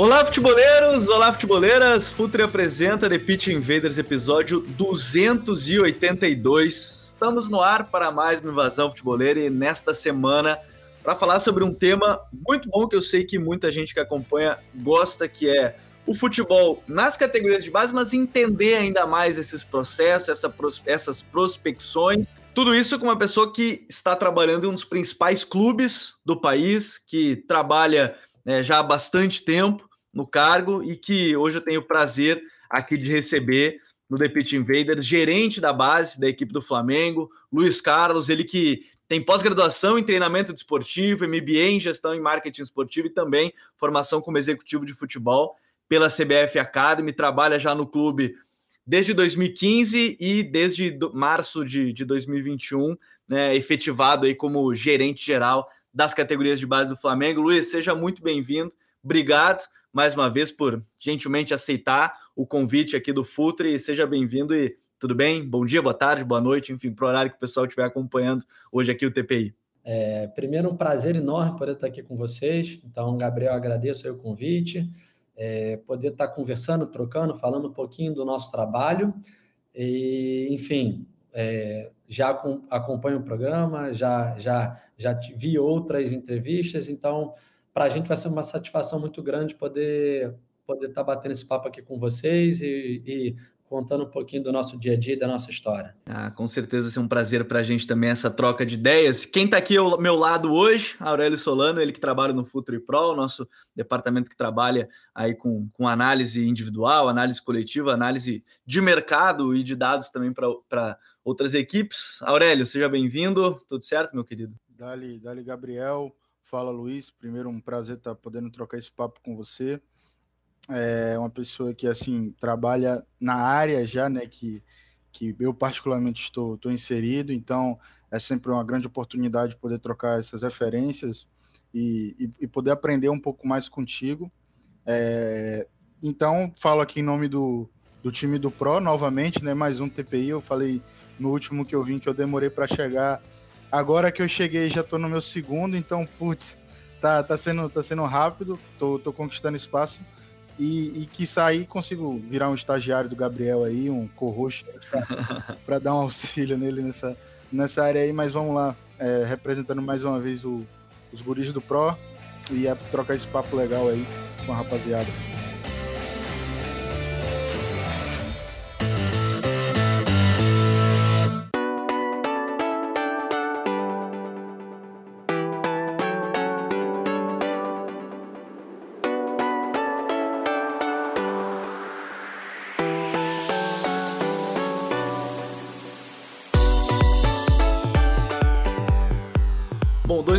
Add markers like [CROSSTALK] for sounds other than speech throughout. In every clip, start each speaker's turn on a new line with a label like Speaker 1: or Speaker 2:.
Speaker 1: Olá, futeboleiros! Olá, futeboleiras! Futre apresenta The Pitch Invaders, episódio 282. Estamos no ar para mais uma invasão futeboleira e nesta semana para falar sobre um tema muito bom que eu sei que muita gente que acompanha gosta, que é o futebol nas categorias de base, mas entender ainda mais esses processos, essa, essas prospecções. Tudo isso com uma pessoa que está trabalhando em um dos principais clubes do país, que trabalha é, já há bastante tempo no cargo e que hoje eu tenho o prazer aqui de receber no The Pitch Invaders, gerente da base da equipe do Flamengo, Luiz Carlos, ele que tem pós-graduação em treinamento desportivo, MBA em gestão em marketing esportivo e também formação como executivo de futebol pela CBF Academy, trabalha já no clube desde 2015 e desde março de, de 2021, né, efetivado aí como gerente geral das categorias de base do Flamengo. Luiz, seja muito bem-vindo. Obrigado mais uma vez por gentilmente aceitar o convite aqui do Futre. Seja bem-vindo e tudo bem? Bom dia, boa tarde, boa noite, enfim, para o horário que o pessoal estiver acompanhando hoje aqui o TPI.
Speaker 2: É, primeiro, um prazer enorme poder estar aqui com vocês. Então, Gabriel, agradeço o convite, é, poder estar conversando, trocando, falando um pouquinho do nosso trabalho. E, enfim, é, já com, acompanho o programa, já, já, já vi outras entrevistas, então para a gente vai ser uma satisfação muito grande poder poder estar tá batendo esse papo aqui com vocês e, e, contando um pouquinho do nosso dia a dia, da nossa história.
Speaker 1: Ah, com certeza vai ser um prazer para a gente também essa troca de ideias. Quem está aqui ao meu lado hoje, Aurélio Solano, ele que trabalha no Futuri Pro, nosso departamento que trabalha aí com, com análise individual, análise coletiva, análise de mercado e de dados também para outras equipes. Aurélio, seja bem-vindo. Tudo certo, meu querido?
Speaker 3: Dali, dali, Gabriel. Fala, Luiz. Primeiro, um prazer estar podendo trocar esse papo com você. É uma pessoa que, assim, trabalha na área já, né, que, que eu particularmente estou, estou inserido, então é sempre uma grande oportunidade poder trocar essas referências e, e, e poder aprender um pouco mais contigo. É, então, falo aqui em nome do, do time do Pro, novamente, né, mais um TPI, eu falei no último que eu vim que eu demorei para chegar Agora que eu cheguei, já tô no meu segundo, então, putz, tá, tá, sendo, tá sendo rápido, tô, tô conquistando espaço. E, e que sair consigo virar um estagiário do Gabriel aí, um co-host, para [LAUGHS] dar um auxílio nele nessa, nessa área aí. Mas vamos lá, é, representando mais uma vez o, os guris do Pro e é trocar esse papo legal aí com a rapaziada.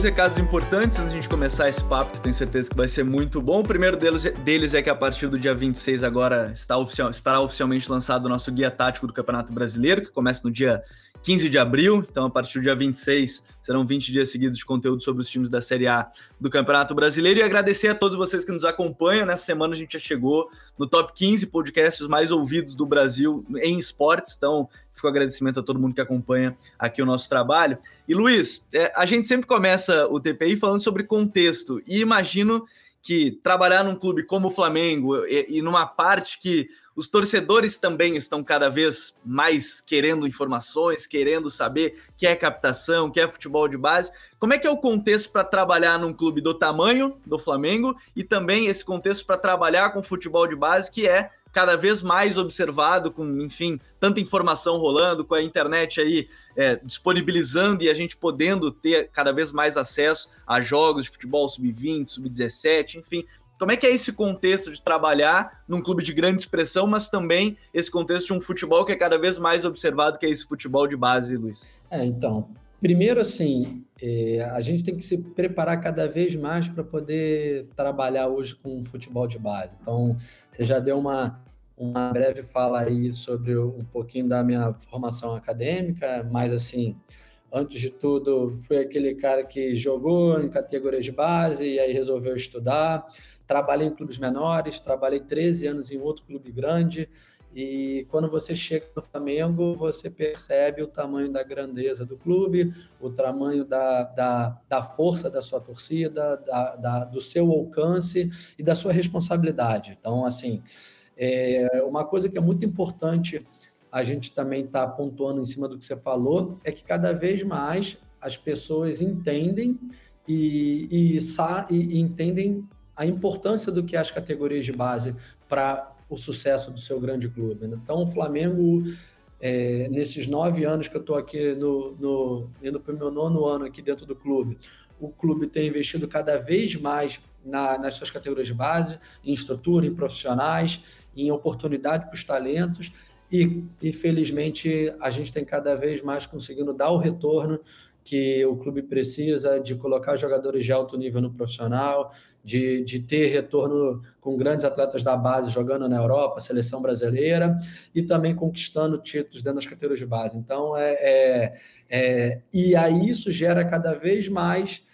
Speaker 1: Dois recados importantes antes de a gente começar esse papo, que tenho certeza que vai ser muito bom. O primeiro deles, deles é que a partir do dia 26 agora está oficial, estará oficialmente lançado o nosso guia tático do Campeonato Brasileiro, que começa no dia 15 de abril. Então, a partir do dia 26, serão 20 dias seguidos de conteúdo sobre os times da Série A do Campeonato Brasileiro. E agradecer a todos vocês que nos acompanham. Nessa semana a gente já chegou no top 15 podcasts mais ouvidos do Brasil em esportes. Então, Fico agradecimento a todo mundo que acompanha aqui o nosso trabalho. E Luiz, é, a gente sempre começa o TPI falando sobre contexto, e imagino que trabalhar num clube como o Flamengo e, e numa parte que os torcedores também estão cada vez mais querendo informações, querendo saber que é captação, que é futebol de base. Como é que é o contexto para trabalhar num clube do tamanho do Flamengo e também esse contexto para trabalhar com futebol de base que é cada vez mais observado, com, enfim, tanta informação rolando, com a internet aí é, disponibilizando e a gente podendo ter cada vez mais acesso a jogos de futebol sub-20, sub-17, enfim. Como é que é esse contexto de trabalhar num clube de grande expressão, mas também esse contexto de um futebol que é cada vez mais observado, que é esse futebol de base, Luiz?
Speaker 2: É, então, Primeiro, assim, é, a gente tem que se preparar cada vez mais para poder trabalhar hoje com futebol de base. Então, você já deu uma, uma breve fala aí sobre um pouquinho da minha formação acadêmica, mas assim, antes de tudo, fui aquele cara que jogou em categorias de base e aí resolveu estudar. Trabalhei em clubes menores, trabalhei 13 anos em outro clube grande, e quando você chega no Flamengo, você percebe o tamanho da grandeza do clube, o tamanho da, da, da força da sua torcida, da, da, do seu alcance e da sua responsabilidade. Então, assim, é uma coisa que é muito importante a gente também está pontuando em cima do que você falou, é que cada vez mais as pessoas entendem e, e, e entendem a importância do que é as categorias de base para o sucesso do seu grande clube. Né? Então, o Flamengo, é, nesses nove anos que eu estou aqui, no, no indo para o meu nono ano aqui dentro do clube, o clube tem investido cada vez mais na, nas suas categorias de base, em estrutura, em profissionais, em oportunidade para os talentos, e, e felizmente a gente tem cada vez mais conseguindo dar o retorno que o clube precisa de colocar jogadores de alto nível no profissional, de, de ter retorno com grandes atletas da base jogando na Europa, seleção brasileira, e também conquistando títulos dentro das categorias de base. Então, é, é, é e aí isso gera cada vez mais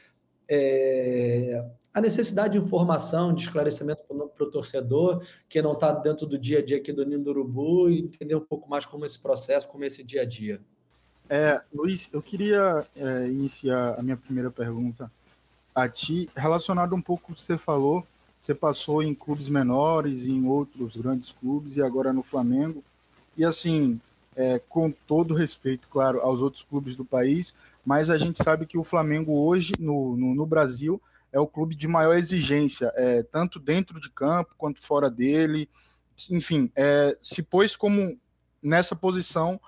Speaker 2: é, a necessidade de informação, de esclarecimento para o torcedor, que não está dentro do dia a dia aqui do Ninho do Urubu, e entender um pouco mais como esse processo, como esse dia a dia.
Speaker 3: É, Luiz, eu queria é, iniciar a minha primeira pergunta a ti, relacionado um pouco com o que você falou. Você passou em clubes menores, em outros grandes clubes e agora no Flamengo. E assim, é, com todo respeito, claro, aos outros clubes do país, mas a gente sabe que o Flamengo hoje, no, no, no Brasil, é o clube de maior exigência, é, tanto dentro de campo quanto fora dele. Enfim, é, se pôs como nessa posição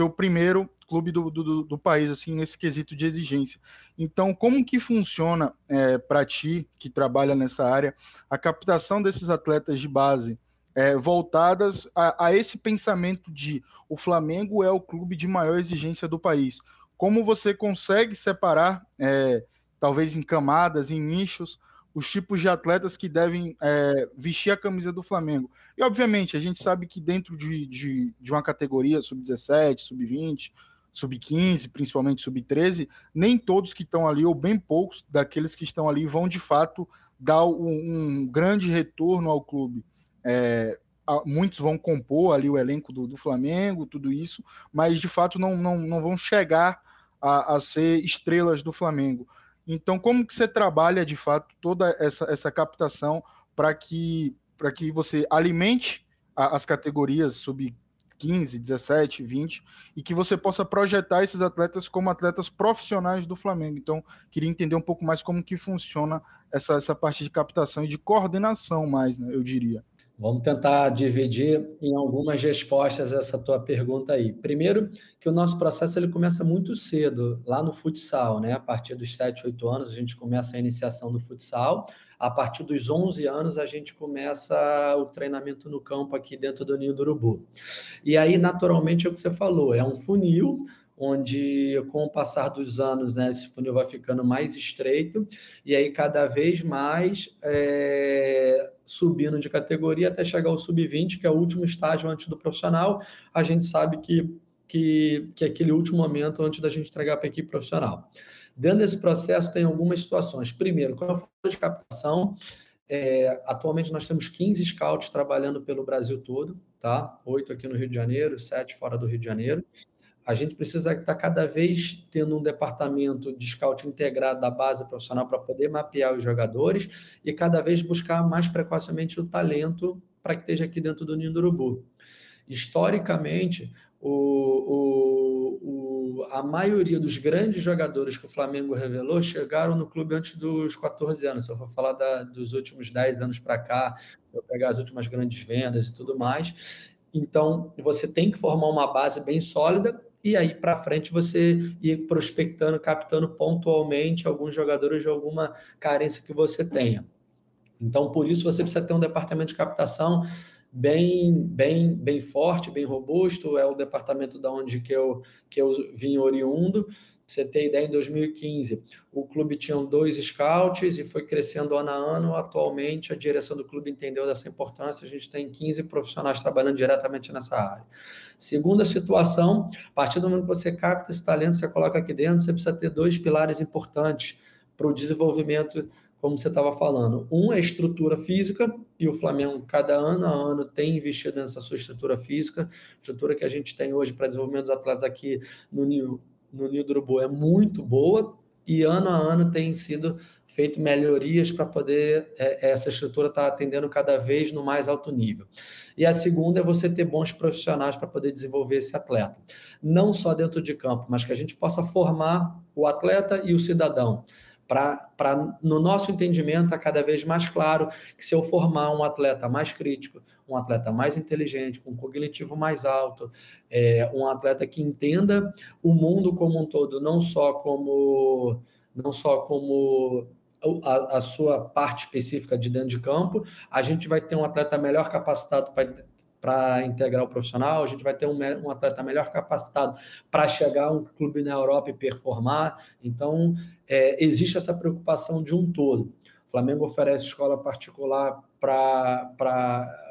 Speaker 3: o primeiro clube do, do, do, país, assim, nesse quesito de exigência. Então, como que funciona é, para ti, que trabalha nessa área, a captação desses atletas de base é, voltadas a, a, esse pensamento de o Flamengo é o clube de maior exigência do país? Como você consegue separar, é, talvez em camadas, em nichos, os tipos de atletas que devem é, vestir a camisa do Flamengo. E, obviamente, a gente sabe que dentro de, de, de uma categoria sub-17, sub-20, sub-15, principalmente sub-13, nem todos que estão ali, ou bem poucos daqueles que estão ali, vão de fato dar um, um grande retorno ao clube. É, muitos vão compor ali o elenco do, do, Flamengo, tudo isso, mas de fato não, não, não vão chegar a, a, ser estrelas do Flamengo. Então, como que você trabalha de fato toda essa, essa captação para que, que você alimente a, as categorias sub 15, 17, 20, e que você possa projetar esses atletas como atletas profissionais do Flamengo. Então, queria entender um pouco mais como que funciona essa, essa parte de captação e de coordenação mais, né, eu diria.
Speaker 2: Vamos tentar dividir em algumas respostas essa tua pergunta aí. Primeiro, que o nosso processo ele começa muito cedo, lá no futsal, né? A partir dos 7, 8 anos, a gente começa a iniciação do futsal. A partir dos 11 anos, a gente começa o treinamento no campo aqui dentro do Ninho do Urubu. E aí, naturalmente, é o que você falou, é um funil onde com o passar dos anos, né, esse funil vai ficando mais estreito e aí cada vez mais é, subindo de categoria até chegar ao sub-20, que é o último estágio antes do profissional. A gente sabe que, que, que é aquele último momento antes da gente entregar para a equipe profissional. Dentro desse processo, tem algumas situações. Primeiro, quando eu falo de captação, é, atualmente nós temos 15 scouts trabalhando pelo Brasil todo, tá? Oito aqui no Rio de Janeiro, sete fora do Rio de Janeiro. A gente precisa estar cada vez tendo um departamento de scout integrado da base profissional para poder mapear os jogadores e cada vez buscar mais precocemente o talento para que esteja aqui dentro do Ninho do Urubu. Historicamente, o, o, o, a maioria dos grandes jogadores que o Flamengo revelou chegaram no clube antes dos 14 anos. Se eu for falar da, dos últimos 10 anos para cá, eu pegar as últimas grandes vendas e tudo mais. Então, você tem que formar uma base bem sólida e aí para frente você ir prospectando, captando pontualmente alguns jogadores de alguma carência que você tenha. Então, por isso, você precisa ter um departamento de captação bem, bem, bem forte, bem robusto. É o departamento da onde que eu, que eu vim oriundo, você ter ideia, em 2015, o clube tinha dois scouts e foi crescendo ano a ano. Atualmente, a direção do clube entendeu dessa importância. A gente tem 15 profissionais trabalhando diretamente nessa área. Segunda situação, a partir do momento que você capta esse talento, você coloca aqui dentro, você precisa ter dois pilares importantes para o desenvolvimento como você estava falando. Um é estrutura física, e o Flamengo, cada ano a ano, tem investido nessa sua estrutura física, estrutura que a gente tem hoje para desenvolvimento dos atletas aqui no Nil, no Nil do Urubu é muito boa, e ano a ano tem sido feito melhorias para poder é, essa estrutura estar tá atendendo cada vez no mais alto nível. E a segunda é você ter bons profissionais para poder desenvolver esse atleta. Não só dentro de campo, mas que a gente possa formar o atleta e o cidadão para, no nosso entendimento, é cada vez mais claro que se eu formar um atleta mais crítico, um atleta mais inteligente, com um cognitivo mais alto, é, um atleta que entenda o mundo como um todo, não só como não só como a, a, sua parte específica de dentro de campo, a gente vai ter um atleta melhor capacitado para para integrar o profissional, a gente vai ter um, um atleta melhor capacitado para chegar a um clube na Europa e performar. Então, é, existe essa preocupação de um todo. O Flamengo oferece escola particular para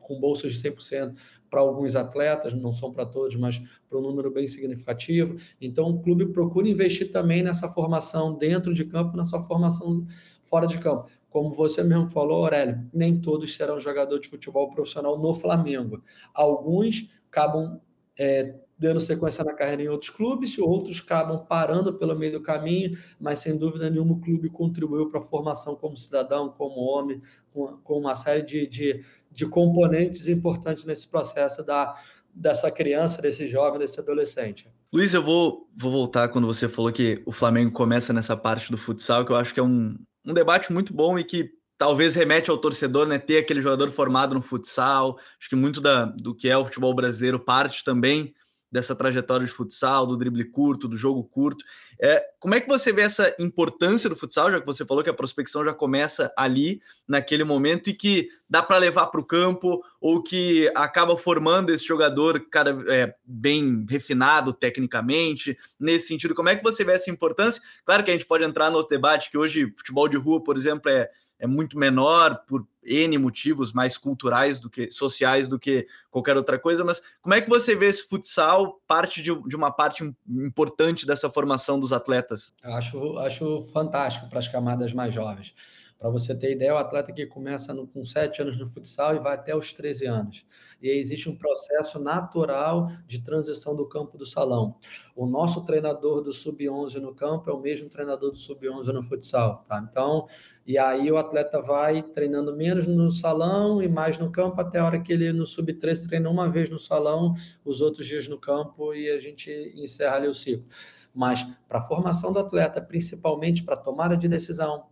Speaker 2: com bolsas de 100% para alguns atletas, não são para todos, mas para um número bem significativo. Então, o clube procura investir também nessa formação dentro de campo, na sua formação fora de campo. Como você mesmo falou, Aurélio, nem todos serão jogador de futebol profissional no Flamengo. Alguns acabam é, dando sequência na carreira em outros clubes, outros acabam parando pelo meio do caminho, mas sem dúvida nenhuma o clube contribuiu para a formação como cidadão, como homem, com, uma série de, de, de, componentes importantes nesse processo da, dessa criança, desse jovem, desse adolescente.
Speaker 1: Luiz, eu vou, vou voltar quando você falou que o Flamengo começa nessa parte do futsal, que eu acho que é um, um debate muito bom e que talvez remete ao torcedor, né? Ter aquele jogador formado no futsal. Acho que muito da, do que é o futebol brasileiro parte também dessa trajetória de futsal, do drible curto, do jogo curto. É, como é que você vê essa importância do futsal, já que você falou que a prospecção já começa ali, naquele momento, e que dá para levar para o campo, ou que acaba formando esse jogador cada é, bem refinado tecnicamente, nesse sentido? Como é que você vê essa importância? Claro que a gente pode entrar no debate, que hoje futebol de rua, por exemplo, é, é muito menor por N motivos mais culturais do que sociais do que qualquer outra coisa, mas como é que você vê esse futsal parte de, de uma parte importante dessa formação dos atletas?
Speaker 2: Acho, acho fantástico para as camadas mais jovens. Para você ter ideia, o atleta que começa no, com 7 anos no futsal e vai até os 13 anos. E existe um processo natural de transição do campo do salão. O nosso treinador do sub-11 no campo é o mesmo treinador do sub-11 no futsal. Tá? Então, e aí o atleta vai treinando menos no salão e mais no campo, até a hora que ele no sub-13 treina uma vez no salão, os outros dias no campo e a gente encerra ali o ciclo. Mas para a formação do atleta, principalmente para tomada de decisão,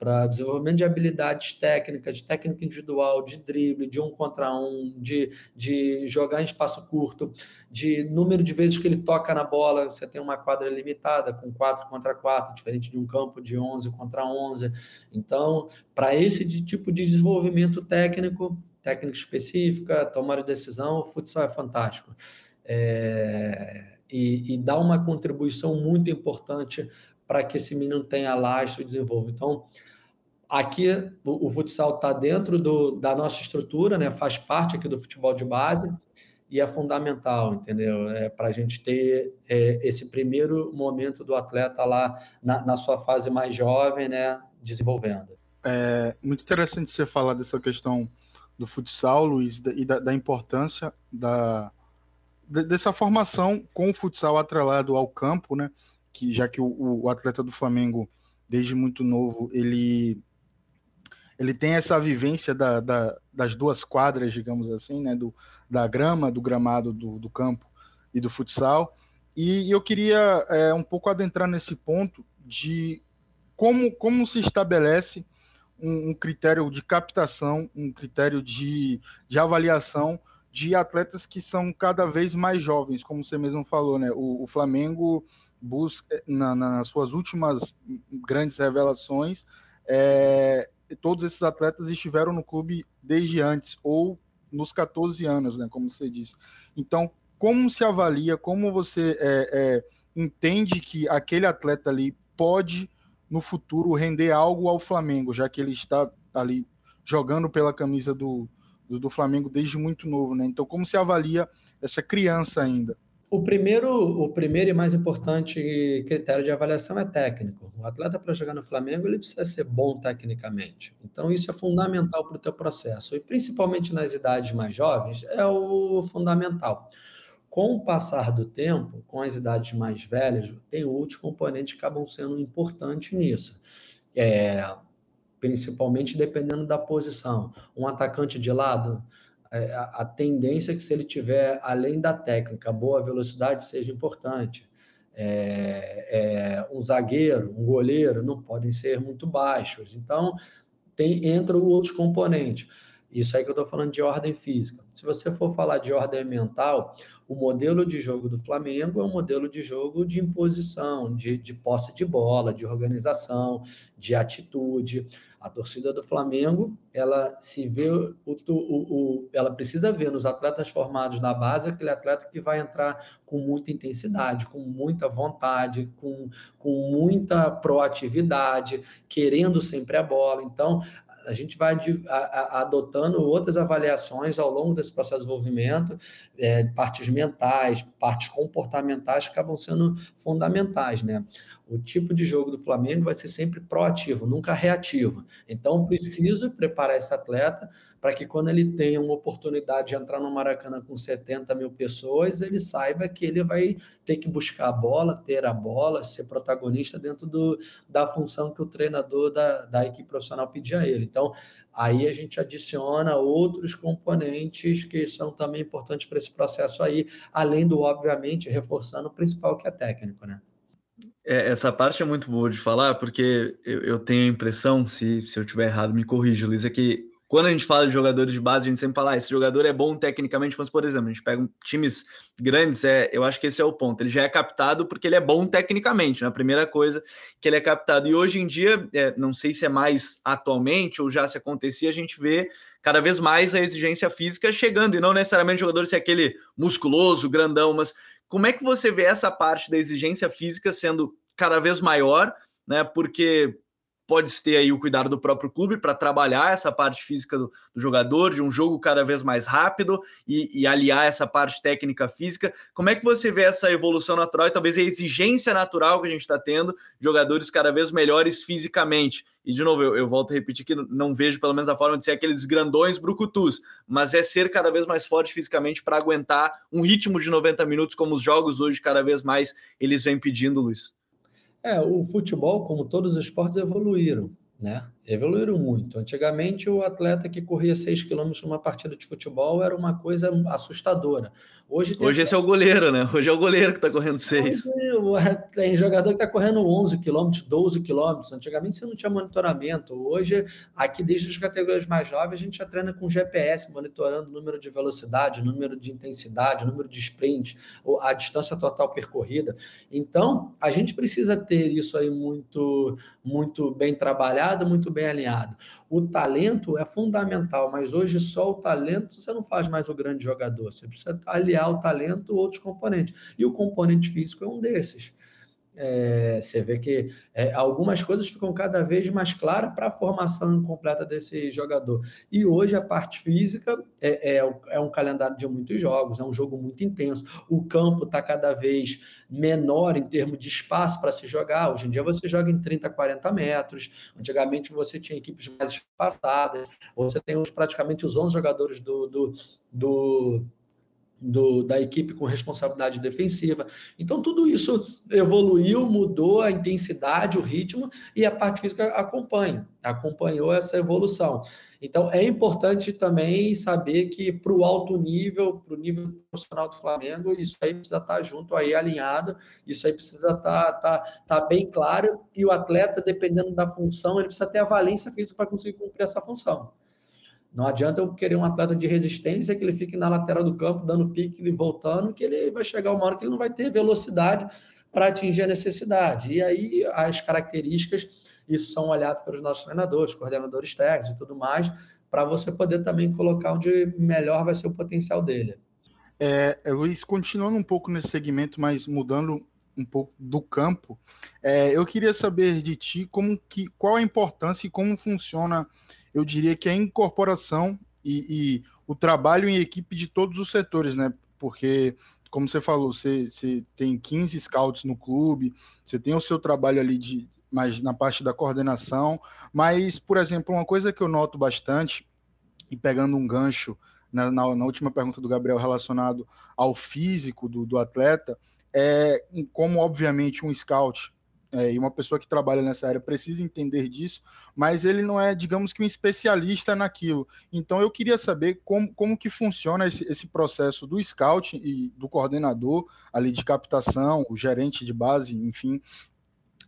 Speaker 2: para desenvolvimento de habilidades técnicas, de técnica individual, de drible, de um contra um, de, de jogar em espaço curto, de número de vezes que ele toca na bola. Você tem uma quadra limitada, com 4 contra 4, diferente de um campo de 11 contra 11. Então, para esse tipo de desenvolvimento técnico, técnica específica, tomar de decisão, o futsal é fantástico. É, e, e dá uma contribuição muito importante para que esse menino tenha lastro e desenvolva. Então, aqui o, o futsal está dentro do, da nossa estrutura, né? faz parte aqui do futebol de base e é fundamental, entendeu? É para a gente ter é, esse primeiro momento do atleta lá na, na, sua fase mais jovem, né? Desenvolvendo.
Speaker 3: É muito interessante você falar dessa questão do futsal, Luiz, e da, da importância da, dessa formação com o futsal atrelado ao campo, né? Que já que o, o atleta do Flamengo, desde muito novo, ele ele tem essa vivência da, da, das duas quadras, digamos assim, né, do, da grama, do gramado do, do campo e do futsal. E, e eu queria é, um pouco adentrar nesse ponto de como, como se estabelece um, um critério de captação, um critério de, de avaliação de atletas que são cada vez mais jovens, como você mesmo falou, né? O, o Flamengo busca, na, nas suas últimas grandes revelações, é, todos esses atletas estiveram no clube desde antes, ou nos 14 anos, né? Como você disse. Então, como se avalia, como você é, é, entende que aquele atleta ali pode no futuro render algo ao Flamengo, já que ele está ali jogando pela camisa do, do, do Flamengo desde muito novo, né? Então, como se avalia essa criança ainda?
Speaker 2: O primeiro, o primeiro e mais importante critério de avaliação é técnico. O atleta para jogar no Flamengo ele precisa ser bom tecnicamente. Então isso é fundamental para o teu processo e principalmente nas idades mais jovens é o fundamental. Com o passar do tempo, com as idades mais velhas, tem outros componentes que acabam sendo importantes nisso. É, principalmente dependendo da posição. Um atacante de lado, a tendência é que se ele tiver, além da técnica, boa velocidade, seja importante. É, é, um zagueiro, um goleiro, não podem ser muito baixos. Então, tem, entram outros componentes. Isso aí que eu estou falando de ordem física. Se você for falar de ordem mental, o modelo de jogo do Flamengo é um modelo de jogo de imposição, de, de posse de bola, de organização, de atitude. A torcida do Flamengo, ela se vê, o, o, o, ela precisa ver nos atletas formados na base aquele atleta que vai entrar com muita intensidade, com muita vontade, com, com muita proatividade, querendo sempre a bola. Então, a gente vai de, a, a, adotando outras avaliações ao longo desse processo de desenvolvimento, é, partes mentais, partes comportamentais que acabam sendo fundamentais, né? O tipo de jogo do Flamengo vai ser sempre proativo, nunca reativo. Então, preciso preparar esse atleta para que quando ele tenha uma oportunidade de entrar no Maracanã com 70 mil pessoas, ele saiba que ele vai ter que buscar a bola, ter a bola, ser protagonista dentro do, da função que o treinador da, da equipe profissional pedir a ele. Então, aí a gente adiciona outros componentes que são também importantes para esse processo aí, além do, obviamente, reforçando o principal que é técnico, né?
Speaker 1: É, essa parte é muito boa de falar, porque eu, tenho a impressão, se, se eu tiver errado, me corrija, Luiz, é que quando a gente fala de jogadores de base, a gente sempre fala, ah, esse jogador é bom tecnicamente, mas, por exemplo, a gente pega times grandes, é, eu acho que esse é o ponto. Ele já é captado porque ele é bom tecnicamente, né? A primeira coisa que ele é captado. E hoje em dia, é, não sei se é mais atualmente ou já se acontecia, a gente vê cada vez mais a exigência física chegando, e não necessariamente o jogador ser aquele musculoso, grandão, mas como é que você vê essa parte da exigência física sendo cada vez maior, né? Porque pode ter aí o cuidado do próprio clube para trabalhar essa parte física do, do, jogador, de um jogo cada vez mais rápido e, e, aliar essa parte técnica física. Como é que você vê essa evolução natural e talvez a exigência natural que a gente está tendo, jogadores cada vez melhores fisicamente? E de novo, eu, eu, volto a repetir que não vejo pelo menos a forma de ser aqueles grandões brucutus, mas é ser cada vez mais forte fisicamente para aguentar um ritmo de 90 minutos, como os jogos hoje cada vez mais eles vêm pedindo, Luiz.
Speaker 2: É, o futebol, como todos os esportes, evoluíram né? Evoluíram muito. Antigamente, o atleta que corria 6 km numa partida de futebol era uma coisa assustadora.
Speaker 1: Hoje, tem... Hoje esse é o goleiro, né? Hoje é o goleiro que está correndo 6.
Speaker 2: Tem jogador que está correndo 11 km, 12 km. Antigamente você não tinha monitoramento. Hoje, aqui desde as categorias mais jovens, a gente já treina com GPS, monitorando o número de velocidade, o número de intensidade, o número de sprint, a distância total percorrida. Então, a gente precisa ter isso aí muito, muito bem trabalhado muito bem alinhado. O talento é fundamental, mas hoje só o talento você não faz mais o grande jogador. Você precisa aliar o talento a outros componentes. E o componente físico é um desses é, você vê que é, algumas coisas ficam cada vez mais claras para a formação completa desse jogador. E hoje a parte física é, é, é, um calendário de muitos jogos, é um jogo muito intenso. O campo está cada vez menor em termos de espaço para se jogar. Hoje em dia você joga em 30, 40 metros. Antigamente você tinha equipes mais espaçadas. Você tem praticamente os 11 jogadores do, do, do do, da equipe com responsabilidade defensiva. Então, tudo isso evoluiu, mudou a intensidade, o ritmo, e a parte física acompanha, acompanhou essa evolução. Então, é importante também saber que para o alto nível, para o nível profissional do Flamengo, isso aí precisa estar junto aí, alinhado, isso aí precisa estar, estar, estar bem claro, e o atleta, dependendo da função, ele precisa ter a valência física para conseguir cumprir essa função. Não adianta eu querer um atleta de resistência que ele fique na lateral do campo, dando pique e voltando, que ele vai chegar uma hora que ele não vai ter velocidade para atingir a necessidade. E aí as características, isso são olhadas pelos nossos treinadores, coordenadores técnicos e tudo mais, para você poder também colocar onde melhor vai ser o potencial dele.
Speaker 3: É, Luiz, continuando um pouco nesse segmento, mas mudando um pouco do campo, é, eu queria saber de ti como que, qual a importância e como funciona, eu diria que a incorporação e, e o trabalho em equipe de todos os setores, né? Porque, como você falou, você, você tem 15 scouts no clube, você tem o seu trabalho ali de mais na parte da coordenação, mas, por exemplo, uma coisa que eu noto bastante, e pegando um gancho na, na, na última pergunta do Gabriel relacionado ao físico do, do atleta, é como, obviamente, um scout é, e uma pessoa que trabalha nessa área precisa entender disso, mas ele não é, digamos que, um especialista naquilo. Então, eu queria saber como, como que funciona esse, esse processo do scout e do coordenador ali de captação, o gerente de base, enfim,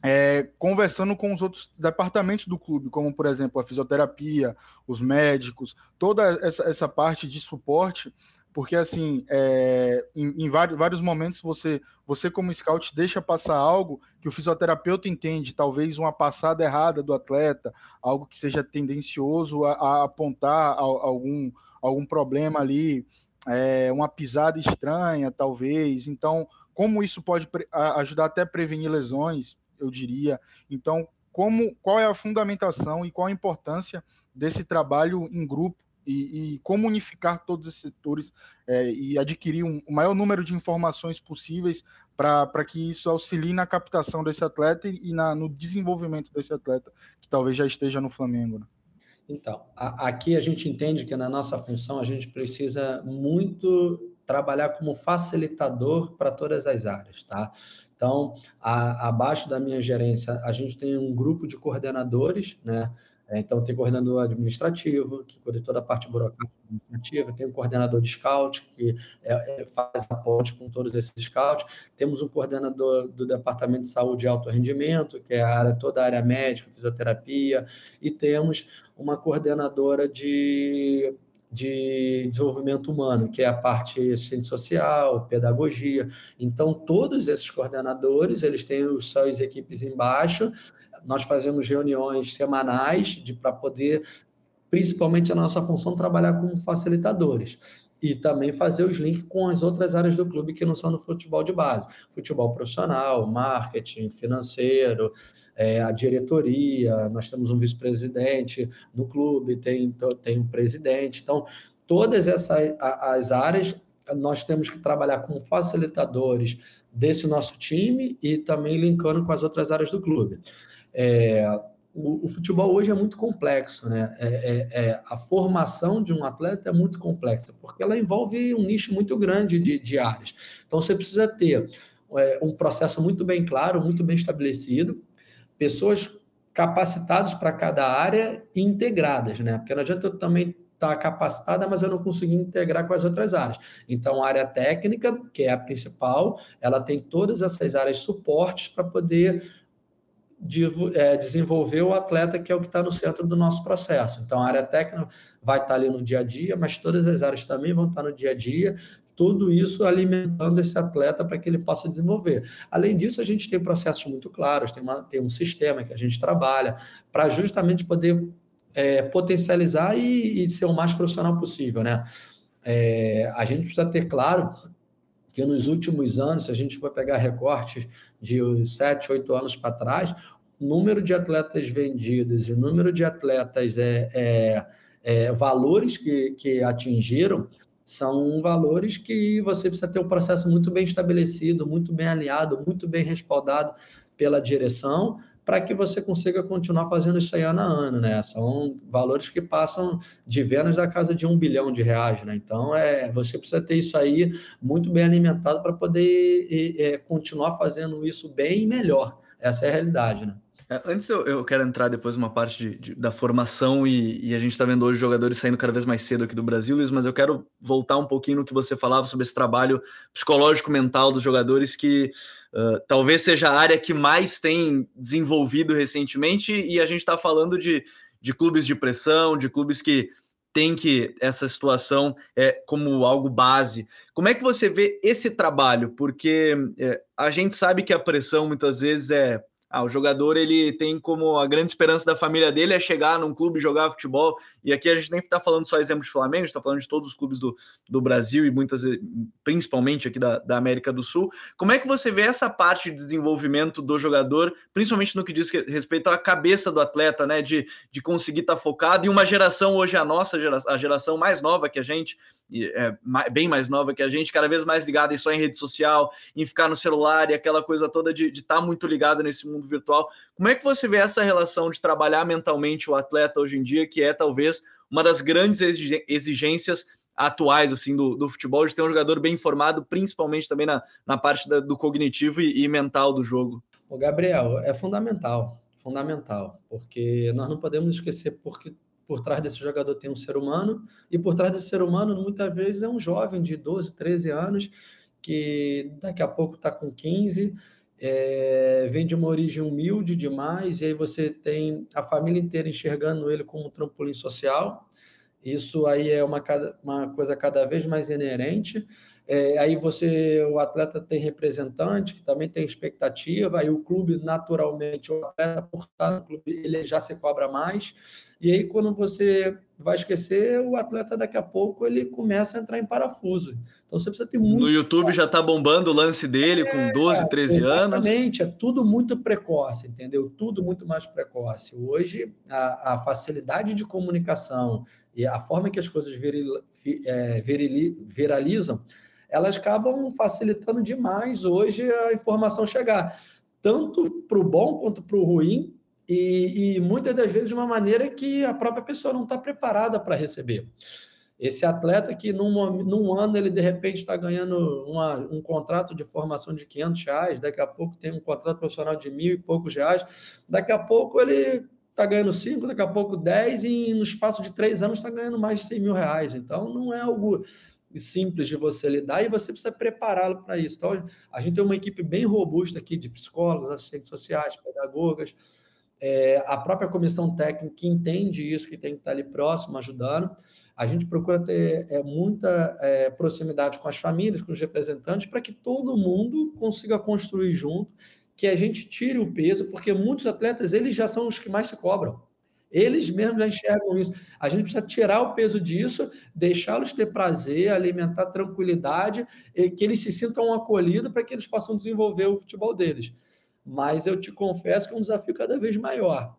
Speaker 3: é, conversando com os outros departamentos do clube, como, por exemplo, a fisioterapia, os médicos, toda essa, essa parte de suporte porque assim, é, em, em vários, momentos você, você como scout deixa passar algo que o fisioterapeuta entende, talvez uma passada errada do atleta, algo que seja tendencioso a, a apontar a, a algum, algum problema ali, é, uma pisada estranha, talvez. Então, como isso pode ajudar até a prevenir lesões, eu diria. Então, como, qual é a fundamentação e qual a importância desse trabalho em grupo e, e como unificar todos esses setores é, e adquirir um, o maior número de informações possíveis para que isso auxilie na captação desse atleta e na, no desenvolvimento desse atleta, que talvez já esteja no Flamengo. Né?
Speaker 2: Então, a, aqui a gente entende que na nossa função a gente precisa muito trabalhar como facilitador para todas as áreas, tá? Então, a, abaixo da minha gerência, a gente tem um grupo de coordenadores, né? É, então, tem coordenador administrativo, que cuida de toda a parte burocrática administrativa, tem um coordenador de scout, que é, é, faz a ponte com todos esses scouts, temos um coordenador do Departamento de Saúde e Alto Rendimento, que é a área, toda a área médica, fisioterapia, e temos uma coordenadora de de desenvolvimento humano, que é a parte assistente social, pedagogia. Então, todos esses coordenadores, eles têm os suas equipes embaixo. Nós fazemos reuniões semanais para poder, principalmente a nossa função, trabalhar com facilitadores e também fazer os links com as outras áreas do clube que não são no futebol de base. Futebol profissional, marketing, financeiro, é, a diretoria, nós temos um vice-presidente no clube, tem, tem um presidente. Então, todas essas as áreas nós temos que trabalhar com facilitadores desse nosso time e também linkando com as outras áreas do clube. É, o, o, futebol hoje é muito complexo, né? É, é, é, a formação de um atleta é muito complexa, porque ela envolve um nicho muito grande de, de áreas. Então, você precisa ter é, um processo muito bem claro, muito bem estabelecido, pessoas capacitadas para cada área e integradas, né? Porque não adianta eu também estar tá capacitada, mas eu não conseguir integrar com as outras áreas. Então, a área técnica, que é a principal, ela tem todas essas áreas suportes para poder de, é, desenvolver o atleta, que é o que está no centro do nosso processo. Então, a área técnica vai estar tá ali no dia a dia, mas todas as áreas também vão estar tá no dia a dia, tudo isso alimentando esse atleta para que ele possa desenvolver. Além disso, a gente tem processos muito claros, tem, uma, tem um sistema que a gente trabalha para justamente poder é, potencializar e, e, ser o mais profissional possível, né? É, a gente precisa ter claro que nos últimos anos, se a gente for pegar recortes de sete, oito anos para trás, o número de atletas vendidos e o número de atletas, é, é, é, valores que, que atingiram, são valores que você precisa ter um processo muito bem estabelecido, muito bem alinhado, muito bem respaldado pela direção, para que você consiga continuar fazendo isso aí ano a ano, né? São valores que passam de vendas da casa de um bilhão de reais, né? Então, é, você precisa ter isso aí muito bem alimentado para poder é, continuar fazendo isso bem e melhor. Essa é a realidade, né?
Speaker 1: É, antes eu, eu, quero entrar depois numa parte de, de, da formação e, e a gente está vendo hoje jogadores saindo cada vez mais cedo aqui do Brasil, Luiz, mas eu quero voltar um pouquinho no que você falava sobre esse trabalho psicológico mental dos jogadores que uh, talvez seja a área que mais tem desenvolvido recentemente e a gente está falando de, de clubes de pressão, de clubes que tem que essa situação é como algo base. Como é que você vê esse trabalho? Porque é, a gente sabe que a pressão muitas vezes é ah, o jogador ele tem como a grande esperança da família dele é chegar num clube jogar futebol. E aqui a gente nem está falando só exemplo de Flamengo, está falando de todos os clubes do, do Brasil e muitas, principalmente aqui da, da América do Sul. Como é que você vê essa parte de desenvolvimento do jogador, principalmente no que diz respeito à cabeça do atleta, né? De, de conseguir estar tá focado, e uma geração hoje, a nossa geração, a geração mais nova que a gente, é, bem mais nova que a gente, cada vez mais ligada só em rede social, em ficar no celular e aquela coisa toda de estar tá muito ligada nesse mundo virtual. Como é que você vê essa relação de trabalhar mentalmente o atleta hoje em dia, que é talvez uma das grandes exigências atuais assim do, do futebol, de ter um jogador bem informado, principalmente também na, na parte da, do cognitivo e, e mental do jogo?
Speaker 2: O Gabriel, é fundamental, fundamental, porque nós não podemos esquecer porque por trás desse jogador tem um ser humano, e por trás desse ser humano, muitas vezes, é um jovem de 12, 13 anos, que daqui a pouco está com 15, é, vem de uma origem humilde demais, e aí você tem a família inteira enxergando ele como um trampolim social. Isso aí é uma, uma coisa cada vez mais inerente. É, aí você, o atleta tem representante, que também tem expectativa, aí o clube, naturalmente, o atleta, por estar no clube, ele já se cobra mais. E aí, quando você vai esquecer, o atleta daqui a pouco ele começa a entrar em parafuso. Então você precisa ter muito.
Speaker 1: No YouTube já está bombando o lance dele é, com 12, 13
Speaker 2: exatamente,
Speaker 1: anos.
Speaker 2: Exatamente, é tudo muito precoce, entendeu? Tudo muito mais precoce. Hoje, a, a facilidade de comunicação e a forma que as coisas viril, é, virili, viralizam, elas acabam facilitando demais hoje a informação chegar, tanto para o bom quanto para o ruim, e, e, muitas das vezes de uma maneira que a própria pessoa não está preparada para receber. Esse atleta que num, num ano ele de repente está ganhando uma, um contrato de formação de 500 reais, daqui a pouco tem um contrato profissional de mil e poucos reais, daqui a pouco ele está ganhando 5, daqui a pouco 10 e no espaço de três anos está ganhando mais de 100 mil reais. Então não é algo simples de você lidar e você precisa prepará-lo para isso. Então a gente tem uma equipe bem robusta aqui de psicólogos, assistentes sociais, pedagogas, é, a própria comissão técnica que entende isso, que tem que estar ali próximo, ajudando. A gente procura ter é, muita é, proximidade com as famílias, com os representantes, para que todo mundo consiga construir junto, que a gente tire o peso, porque muitos atletas, eles já são os que mais se cobram. Eles mesmos já enxergam isso. A gente precisa tirar o peso disso, deixá-los ter prazer, alimentar tranquilidade, e que eles se sintam acolhidos para que eles possam desenvolver o futebol deles mas eu te confesso que é um desafio cada vez maior.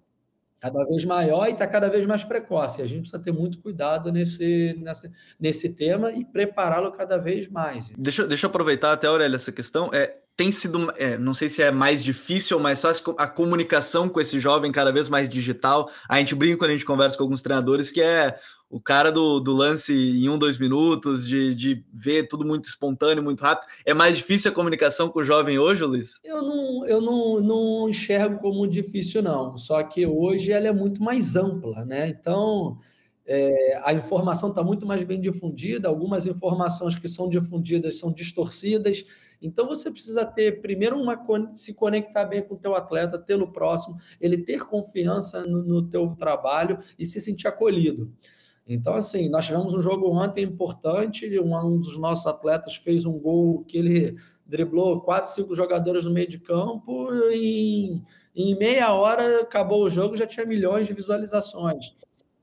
Speaker 2: Cada vez maior e está cada vez mais precoce. A gente precisa ter muito cuidado nesse, nesse, nesse tema e prepará-lo cada vez mais.
Speaker 1: Deixa, deixa eu aproveitar até, Aurélia, essa questão. É, tem sido, é, não sei se é mais difícil ou mais fácil, a comunicação com esse jovem cada vez mais digital. A gente brinca quando a gente conversa com alguns treinadores que é o cara do, do lance em um, dois minutos, de, de ver tudo muito espontâneo, muito rápido. É mais difícil a comunicação com o jovem hoje, Luiz?
Speaker 2: Eu não, eu não, não enxergo como difícil, não. Só que hoje ela é muito mais ampla, né? Então, é, a informação está muito mais bem difundida, algumas informações que são difundidas são distorcidas. Então você precisa ter primeiro uma se conectar bem com o teu atleta, tê-lo próximo, ele ter confiança no, no teu trabalho e se sentir acolhido. Então, assim, nós tivemos um jogo ontem importante, um dos nossos atletas fez um gol que ele driblou quatro, cinco jogadores no meio de campo e em, meia hora acabou o jogo, já tinha milhões de visualizações.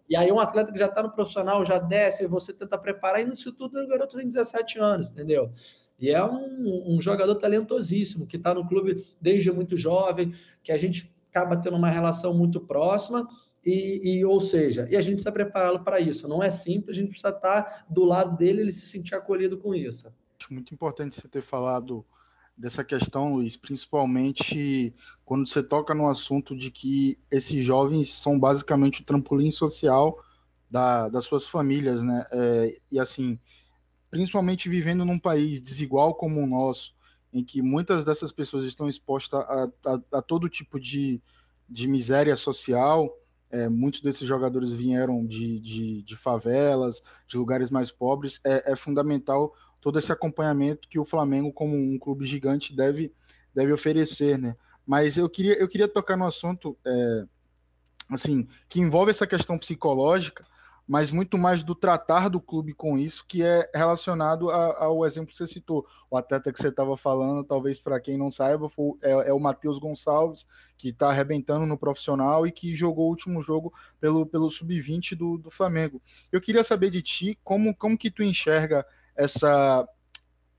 Speaker 2: E aí um atleta que já está no profissional, já desce, você tenta preparar, e nisso tudo o garoto tem 17 anos, entendeu? E é um, um jogador talentosíssimo, que está no clube desde muito jovem, que a gente acaba tendo uma relação muito próxima, e, e, ou seja, e a gente precisa prepará-lo para isso. Não é simples, a gente precisa estar do lado dele, ele se sentir acolhido com isso.
Speaker 3: Acho muito importante você ter falado dessa questão, Luiz, principalmente quando você toca no assunto de que esses jovens são basicamente o trampolim social da, das suas famílias, né? É, e assim, principalmente vivendo num país desigual como o nosso, em que muitas dessas pessoas estão expostas a, a, a todo tipo de, de miséria social, é, muitos desses jogadores vieram de, de, de, favelas, de lugares mais pobres. É, é, fundamental todo esse acompanhamento que o Flamengo, como um clube gigante, deve, deve oferecer, né? Mas eu queria, eu queria tocar no assunto, é, assim, que envolve essa questão psicológica, mas muito mais do tratar do clube com isso, que é relacionado a, ao exemplo que você citou. O atleta que você estava falando, talvez para quem não saiba, foi, é, é o Matheus Gonçalves, que está arrebentando no profissional e que jogou o último jogo pelo, pelo sub-20 do, do Flamengo. Eu queria saber de ti como, como que tu enxerga essa,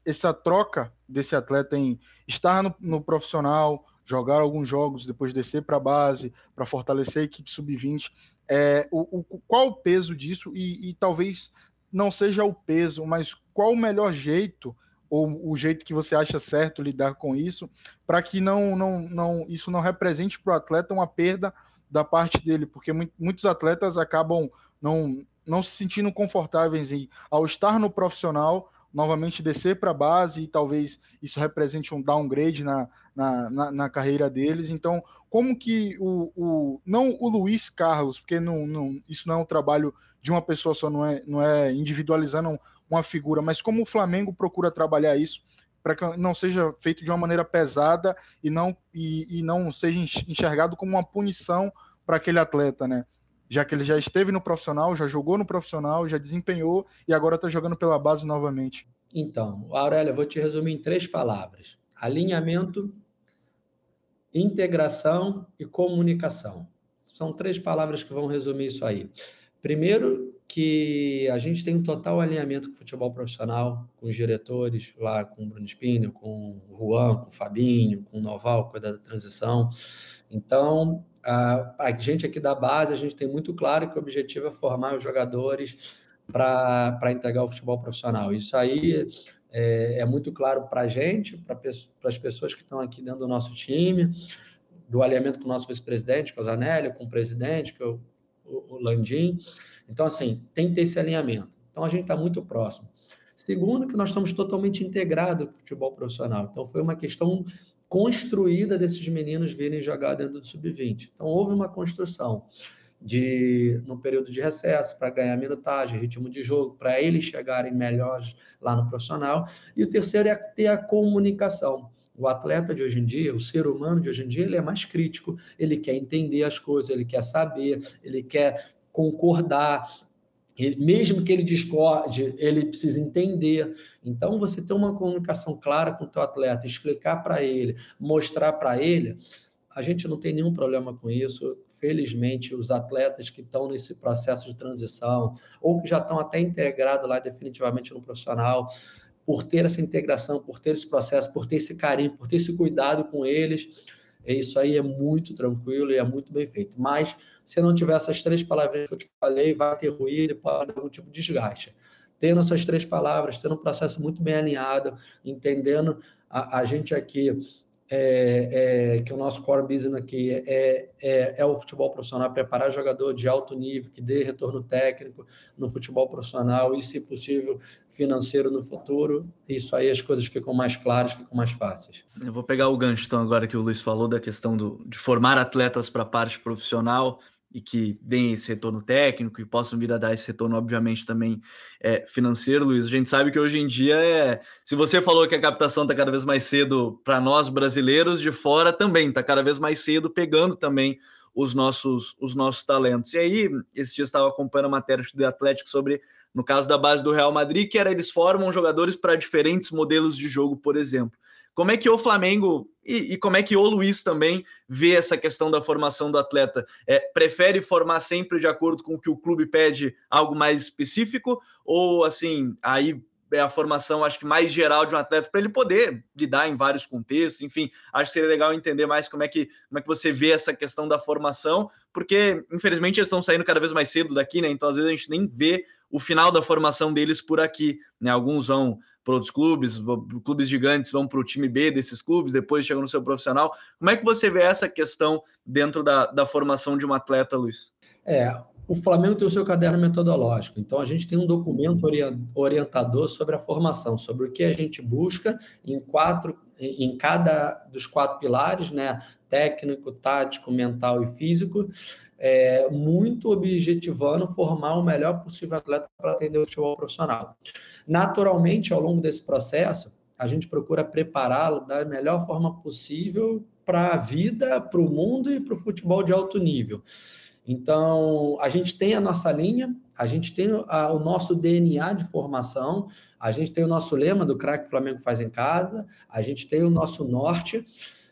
Speaker 3: essa troca desse atleta em estar no, no profissional, jogar alguns jogos, depois descer para a base, para fortalecer a equipe sub-20. É, o, o, qual o peso disso? E, e, talvez não seja o peso, mas qual o melhor jeito, ou o jeito que você acha certo lidar com isso, para que não, não, não, isso não represente para o atleta uma perda da parte dele, porque muitos atletas acabam não, não se sentindo confortáveis em, ao estar no profissional, novamente descer para a base e talvez isso represente um downgrade na, na, na, na, carreira deles. Então, como que o, o não o Luiz Carlos, porque não, não, isso não é um trabalho de uma pessoa só, não é, não é individualizando uma figura, mas como o Flamengo procura trabalhar isso para que não seja feito de uma maneira pesada e não, e, e não seja enxergado como uma punição para aquele atleta, né? Já que ele já esteve no profissional, já jogou no profissional, já desempenhou e agora está jogando pela base novamente?
Speaker 2: Então, Aurélia, eu vou te resumir em três palavras: alinhamento, integração e comunicação. São três palavras que vão resumir isso aí. Primeiro, que a gente tem um total alinhamento com o futebol profissional, com os diretores lá, com o Bruno Espinho, com o Juan, com o Fabinho, com o Noval, cuidar da transição. Então, a, gente aqui da base, a gente tem muito claro que o objetivo é formar os jogadores para entregar o futebol profissional. Isso aí é, é muito claro para a gente, para as pessoas que estão aqui dentro do nosso time, do alinhamento com o nosso vice-presidente, que é o Zanelli, com o presidente, que é o, o Landim. Então, assim, tem que ter esse alinhamento. Então, a gente está muito próximo. Segundo, que nós estamos totalmente integrados com o futebol profissional. Então, foi uma questão construída desses meninos virem jogar dentro do sub-20. Então, houve uma construção de no período de recesso para ganhar minutagem, ritmo de jogo, para eles chegarem melhores lá no profissional. E o terceiro é ter a comunicação. O atleta de hoje em dia, o ser humano de hoje em dia, ele é mais crítico, ele quer entender as coisas, ele quer saber, ele quer concordar, mesmo que ele discorde, ele precisa entender. Então, você ter uma comunicação clara com o teu atleta, explicar para ele, mostrar para ele, a gente não tem nenhum problema com isso. Felizmente, os atletas que estão nesse processo de transição, ou que já estão até integrados lá definitivamente no profissional, por ter essa integração, por ter esse processo, por ter esse carinho, por ter esse cuidado com eles, isso aí é muito tranquilo e é muito bem feito. Mas se não tiver essas três palavras que eu te falei, vai ter ruído e pode dar algum tipo de desgaste. Tendo essas três palavras, tendo um processo muito bem alinhado, entendendo a, a gente aqui é, é, que o nosso core business aqui é, é, é, o futebol profissional, preparar jogador de alto nível, que dê retorno técnico no futebol profissional e, se possível, financeiro no futuro. Isso aí as coisas ficam mais claras, ficam mais fáceis.
Speaker 1: Eu vou pegar o gancho, então, agora que o Luiz falou da questão do, de formar atletas para a parte profissional e que deem esse retorno técnico e possam vir a dar esse retorno, obviamente, também é, financeiro, Luiz. A gente sabe que hoje em dia é. Se você falou que a captação está cada vez mais cedo para nós brasileiros, de fora também está cada vez mais cedo, pegando também os nossos, os nossos talentos. E aí, esse dia estava acompanhando a matéria do Atlético sobre, no caso da base do Real Madrid, que era eles formam jogadores para diferentes modelos de jogo, por exemplo. Como é que o Flamengo e, e, como é que o Luiz também vê essa questão da formação do atleta? É, prefere formar sempre de acordo com o que o clube pede algo mais específico? Ou assim, aí é a formação, acho que mais geral de um atleta para ele poder lidar em vários contextos, enfim, acho que seria legal entender mais como é que como é que você vê essa questão da formação, porque infelizmente eles estão saindo cada vez mais cedo daqui, né? Então às vezes a gente nem vê o final da formação deles por aqui, né? Alguns vão para outros clubes, clubes gigantes vão para o time B desses clubes, depois chegam no seu profissional. Como é que você vê essa questão dentro da, da formação de um atleta, Luiz?
Speaker 2: É, o Flamengo tem o seu caderno metodológico, então a gente tem um documento orientador sobre a formação, sobre o que a gente busca em quatro, em cada dos quatro pilares, né? Técnico, tático, mental e físico, é, muito objetivando formar o melhor possível atleta para atender o futebol profissional. Naturalmente, ao longo desse processo, a gente procura prepará-lo da melhor forma possível para a vida, para o mundo e para o futebol de alto nível. Então, a gente tem a nossa linha, a gente tem a, o nosso DNA de formação, a gente tem o nosso lema do craque Flamengo faz em casa, a gente tem o nosso norte,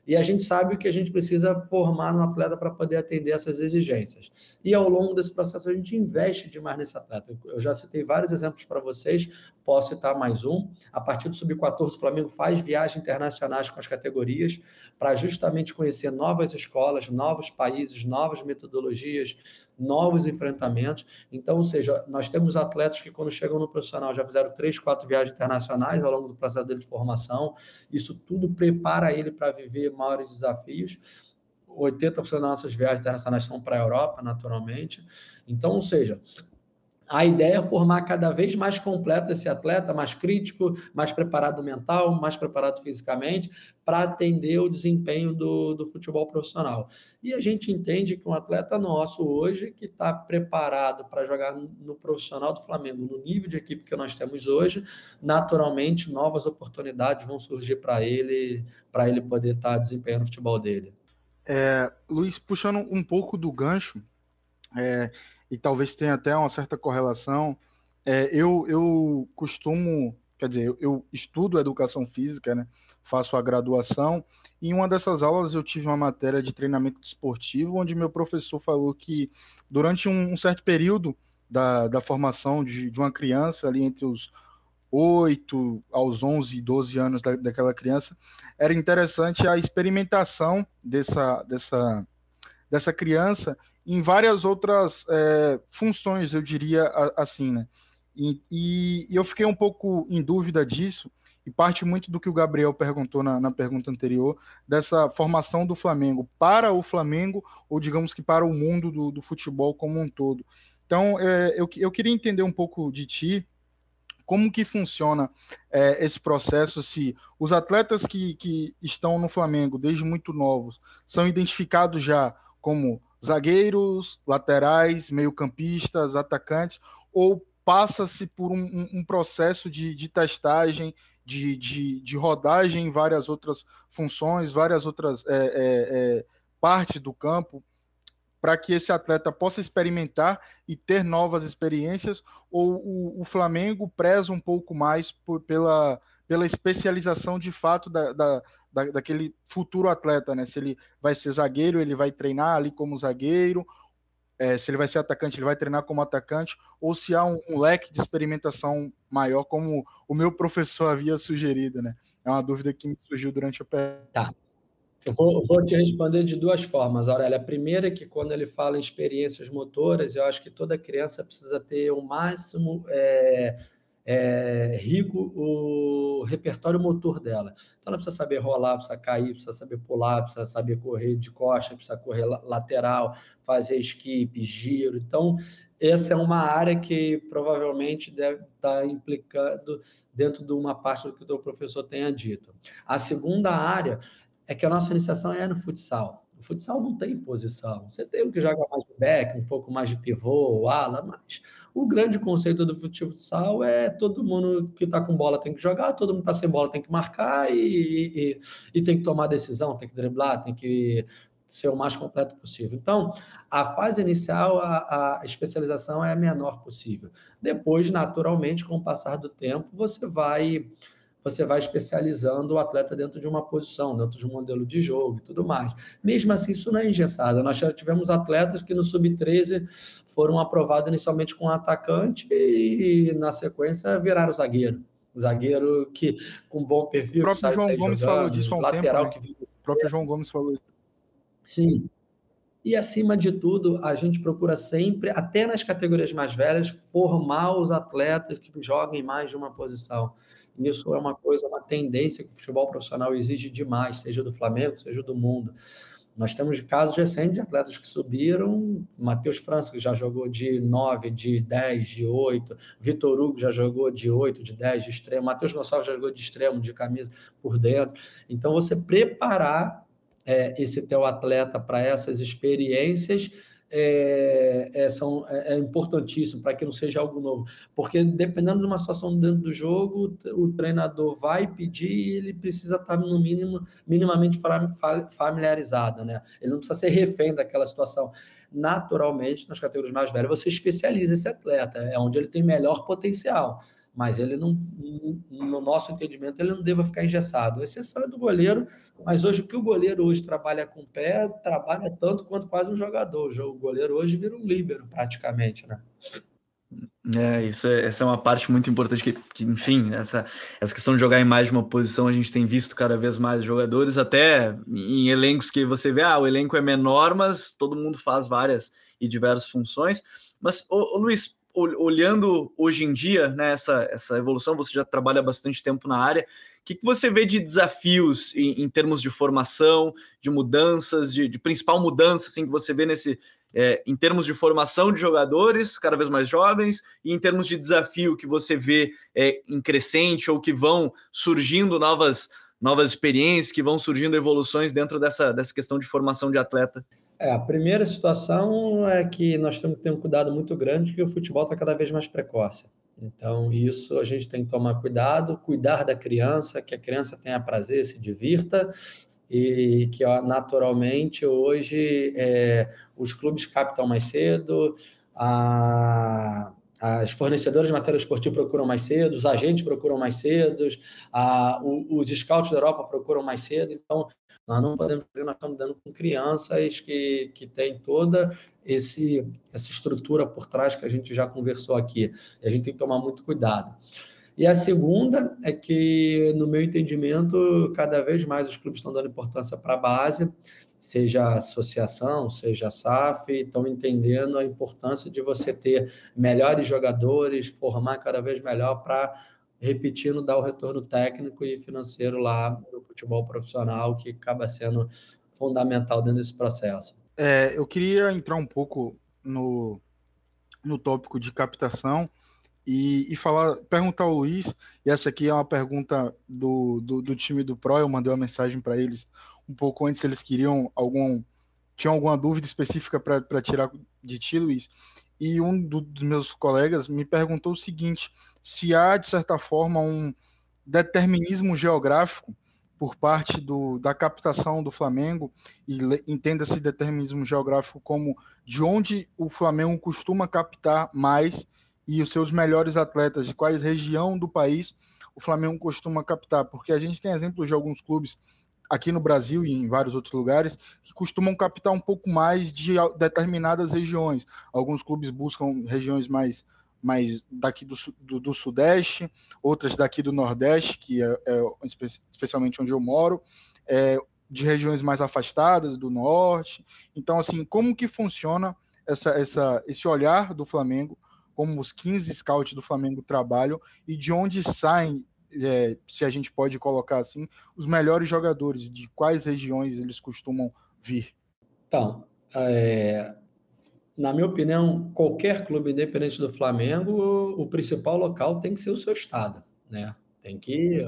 Speaker 2: e a gente sabe o que a gente precisa formar no atleta para poder atender essas exigências. E ao longo desse processo a gente investe demais nesse atleta. Eu já citei vários exemplos para vocês, posso citar mais um. A partir do Sub-14, o Flamengo faz viagens internacionais com as categorias para justamente conhecer novas escolas, novos países, novas metodologias, novos enfrentamentos. Então, ou seja, nós temos atletas que, quando chegam no profissional, já fizeram três, quatro viagens internacionais ao longo do processo dele de formação. Isso tudo prepara ele para viver maiores desafios. 80% das nossas viagens internacionais são para a Europa, naturalmente. Então, ou seja, a ideia é formar cada vez mais completo esse atleta, mais crítico, mais preparado mental, mais preparado fisicamente, para atender o desempenho do, do futebol profissional. E a gente entende que um atleta nosso hoje, que está preparado para jogar no profissional do Flamengo, no nível de equipe que nós temos hoje, naturalmente novas oportunidades vão surgir para ele, para ele poder estar tá desempenhando o futebol dele.
Speaker 3: É, Luiz, puxando um pouco do gancho, é, e talvez tenha até uma certa correlação. É, eu, eu costumo, quer dizer, eu, eu, estudo educação física, né? faço a graduação, e em uma dessas aulas eu tive uma matéria de treinamento esportivo, onde meu professor falou que durante um, um certo período da, da formação de, de uma criança, ali entre os 8 aos 11, 12 anos da, daquela criança, era interessante a experimentação dessa, dessa, dessa criança em várias outras é, funções, eu diria assim, né? E, e, eu fiquei um pouco em dúvida disso, e parte muito do que o Gabriel perguntou na, na, pergunta anterior, dessa formação do Flamengo para o Flamengo, ou digamos que para o mundo do, do futebol como um todo. Então, é, eu, eu queria entender um pouco de ti, como que funciona é, esse processo, se os atletas que, que estão no Flamengo desde muito novos são identificados já como zagueiros, laterais, meio-campistas, atacantes, ou passa-se por um, um, processo de, de testagem, de, de, de, rodagem em várias outras funções, várias outras é, é, é, partes do campo, para que esse atleta possa experimentar e ter novas experiências, ou o, o Flamengo preza um pouco mais por, pela, pela especialização de fato da, da, da, daquele futuro atleta, né? Se ele vai ser zagueiro, ele vai treinar ali como zagueiro, é, se ele vai ser atacante, ele vai treinar como atacante, ou se há um, um, leque de experimentação maior, como o meu professor havia sugerido, né? É uma dúvida que me surgiu durante a pergunta.
Speaker 2: Tá. Eu vou, vou, te responder de duas formas, Aurélia. A primeira é que quando ele fala em experiências motoras, eu acho que toda criança precisa ter o máximo é, é, rico o repertório motor dela. Então, ela precisa saber rolar, precisa cair, precisa saber pular, precisa saber correr de costa, precisa correr lateral, fazer skip, giro. Então, essa é uma área que provavelmente deve estar implicando dentro de uma parte do que o professor tenha dito. A segunda área é que a nossa iniciação é no futsal. O futsal não tem posição. Você tem o que joga mais de back, um pouco mais de pivô, ala, mas o grande conceito do futsal é todo mundo que está com bola tem que jogar, todo mundo que está sem bola tem que marcar e, e, e, tem que tomar decisão, tem que driblar, tem que ser o mais completo possível. Então, a fase inicial, a, a especialização é a menor possível. Depois, naturalmente, com o passar do tempo, você vai você vai especializando o atleta dentro de uma posição, dentro de um modelo de jogo e tudo mais. Mesmo assim, isso não é engessado. Nós já tivemos atletas que no sub-13 foram aprovados inicialmente com um atacante e, na sequência, viraram zagueiro. Zagueiro que com bom perfil,
Speaker 3: o próprio João Gomes jogando, falou disso há um lateral tempo, né? que O próprio João Gomes falou isso.
Speaker 2: Sim. E acima de tudo, a gente procura sempre, até nas categorias mais velhas, formar os atletas que joguem mais de uma posição. Isso é uma coisa, uma tendência que o futebol profissional exige demais, seja do Flamengo, seja do mundo. Nós temos casos recentes de atletas que subiram, Matheus França, que já jogou de 9, de 10, de 8, Vitor Hugo já jogou de 8, de 10, de extremo, Matheus Gonçalves já jogou de extremo, de camisa por dentro. Então, você preparar é, esse teu atleta para essas experiências é, é, são, é, é importantíssimo para que não seja algo novo. Porque dependendo de uma situação dentro do jogo, o treinador vai pedir e ele precisa estar, no mínimo, minimamente familiarizado. Né? Ele não precisa ser refém daquela situação. Naturalmente, nas categorias mais velhas, você especializa esse atleta, é onde ele tem melhor potencial mas ele não, no nosso entendimento, ele não deva ficar engessado. A exceção é do goleiro, mas hoje o que o goleiro hoje trabalha com o pé, trabalha tanto quanto quase um jogador. O goleiro hoje vira um líbero, praticamente, né?
Speaker 1: É, isso é, essa é uma parte muito importante que, que, enfim, essa, essa questão de jogar em mais de uma posição, a gente tem visto cada vez mais jogadores, até em elencos que você vê, ah, o elenco é menor, mas todo mundo faz várias e diversas funções. Mas, ô, ô Luiz, olhando hoje em dia, né, essa, essa evolução, você já trabalha bastante tempo na área, o que, que você vê de desafios em, em termos de formação, de mudanças, de, de, principal mudança assim, que você vê nesse, é, em termos de formação de jogadores cada vez mais jovens e em termos de desafio que você vê é, em crescente ou que vão surgindo novas, novas experiências, que vão surgindo evoluções dentro dessa, dessa questão de formação de atleta?
Speaker 2: É, a primeira situação é que nós temos que ter um cuidado muito grande, que o futebol está cada vez mais precoce. Então, isso a gente tem que tomar cuidado, cuidar da criança, que a criança tenha prazer, se divirta, e que naturalmente hoje é, os clubes captam mais cedo, a, as fornecedoras de material esportivo procuram mais cedo, os agentes procuram mais cedo, a, os scouts da Europa procuram mais cedo, então nós não podemos dizer nós estamos dando com crianças que, que têm toda esse, essa estrutura por trás que a gente já conversou aqui. E a gente tem que tomar muito cuidado. E a segunda é que, no meu entendimento, cada vez mais os clubes estão dando importância para a base, seja a associação, seja a SAF, estão entendendo a importância de você ter melhores jogadores, formar cada vez melhor para repetindo, dar o retorno técnico e financeiro lá no futebol profissional, que acaba sendo fundamental dentro desse processo.
Speaker 3: É, eu queria entrar um pouco no, no tópico de captação e, e falar, perguntar ao Luiz, e essa aqui é uma pergunta do, do, do time do Pro, eu mandei uma mensagem para eles um pouco antes, eles queriam algum, tinham alguma dúvida específica para tirar de ti, Luiz, e um do, dos meus colegas me perguntou o seguinte: se há, de certa forma, um determinismo geográfico por parte do, da captação do Flamengo, e entenda-se determinismo geográfico como de onde o Flamengo costuma captar mais e os seus melhores atletas, de quais região do país o Flamengo costuma captar, porque a gente tem exemplos de alguns clubes aqui no Brasil e em vários outros lugares, que costumam captar um pouco mais de determinadas regiões. Alguns clubes buscam regiões mais, mais daqui do, do, do Sudeste, outras daqui do Nordeste, que é, é, especialmente onde eu moro, é, de regiões mais afastadas, do Norte. Então, assim, como que funciona essa, essa, esse olhar do Flamengo, como os 15 scouts do Flamengo trabalham e de onde saem é, se a gente pode colocar assim, os melhores jogadores, de quais regiões eles costumam vir?
Speaker 2: Então, é, na minha opinião, qualquer clube, independente do Flamengo, o principal local tem que ser o seu estado, né? Tem que